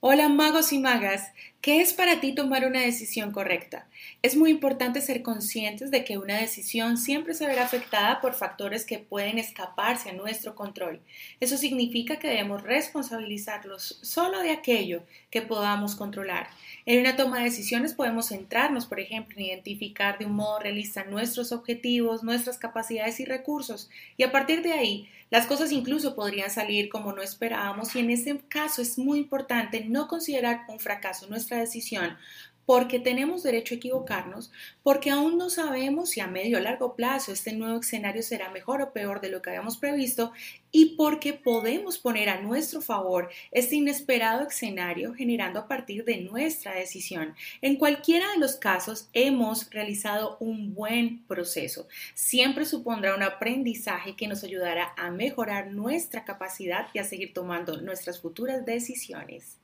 Hola magos y magas, ¿qué es para ti tomar una decisión correcta? Es muy importante ser conscientes de que una decisión siempre se verá afectada por factores que pueden escaparse a nuestro control. Eso significa que debemos responsabilizarlos solo de aquello que podamos controlar. En una toma de decisiones podemos centrarnos, por ejemplo, en identificar de un modo realista nuestros objetivos, nuestras capacidades y recursos, y a partir de ahí las cosas incluso podrían salir como no esperábamos y en ese caso es muy importante no considerar un fracaso decisión porque tenemos derecho a equivocarnos, porque aún no sabemos si a medio o largo plazo este nuevo escenario será mejor o peor de lo que habíamos previsto y porque podemos poner a nuestro favor este inesperado escenario generando a partir de nuestra decisión. En cualquiera de los casos hemos realizado un buen proceso. Siempre supondrá un aprendizaje que nos ayudará a mejorar nuestra capacidad y a seguir tomando nuestras futuras decisiones.